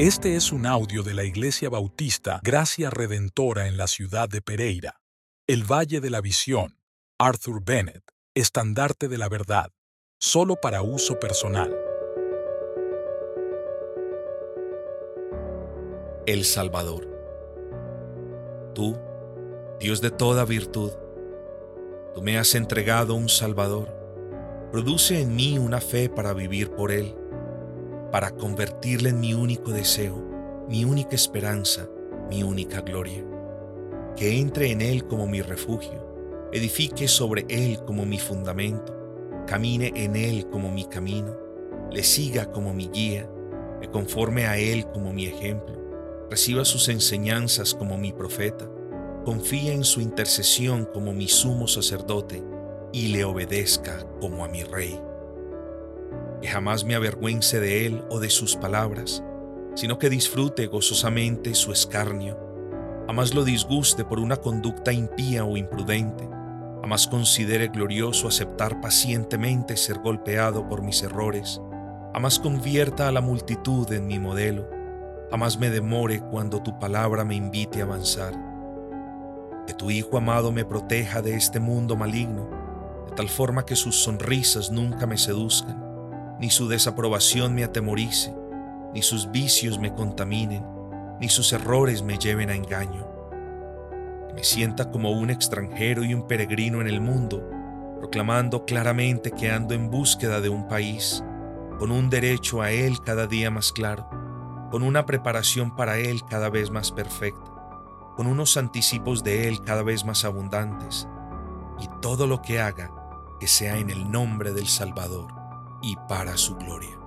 Este es un audio de la Iglesia Bautista Gracia Redentora en la ciudad de Pereira, el Valle de la Visión, Arthur Bennett, estandarte de la verdad, solo para uso personal. El Salvador. Tú, Dios de toda virtud, tú me has entregado un Salvador. Produce en mí una fe para vivir por Él para convertirle en mi único deseo, mi única esperanza, mi única gloria. Que entre en Él como mi refugio, edifique sobre Él como mi fundamento, camine en Él como mi camino, le siga como mi guía, me conforme a Él como mi ejemplo, reciba sus enseñanzas como mi profeta, confíe en su intercesión como mi sumo sacerdote y le obedezca como a mi rey que jamás me avergüence de él o de sus palabras, sino que disfrute gozosamente su escarnio, jamás lo disguste por una conducta impía o imprudente, jamás considere glorioso aceptar pacientemente ser golpeado por mis errores, jamás convierta a la multitud en mi modelo, jamás me demore cuando tu palabra me invite a avanzar. Que tu Hijo amado me proteja de este mundo maligno, de tal forma que sus sonrisas nunca me seduzcan ni su desaprobación me atemorice, ni sus vicios me contaminen, ni sus errores me lleven a engaño. Que me sienta como un extranjero y un peregrino en el mundo, proclamando claramente que ando en búsqueda de un país, con un derecho a él cada día más claro, con una preparación para él cada vez más perfecta, con unos anticipos de él cada vez más abundantes, y todo lo que haga que sea en el nombre del Salvador y para su gloria.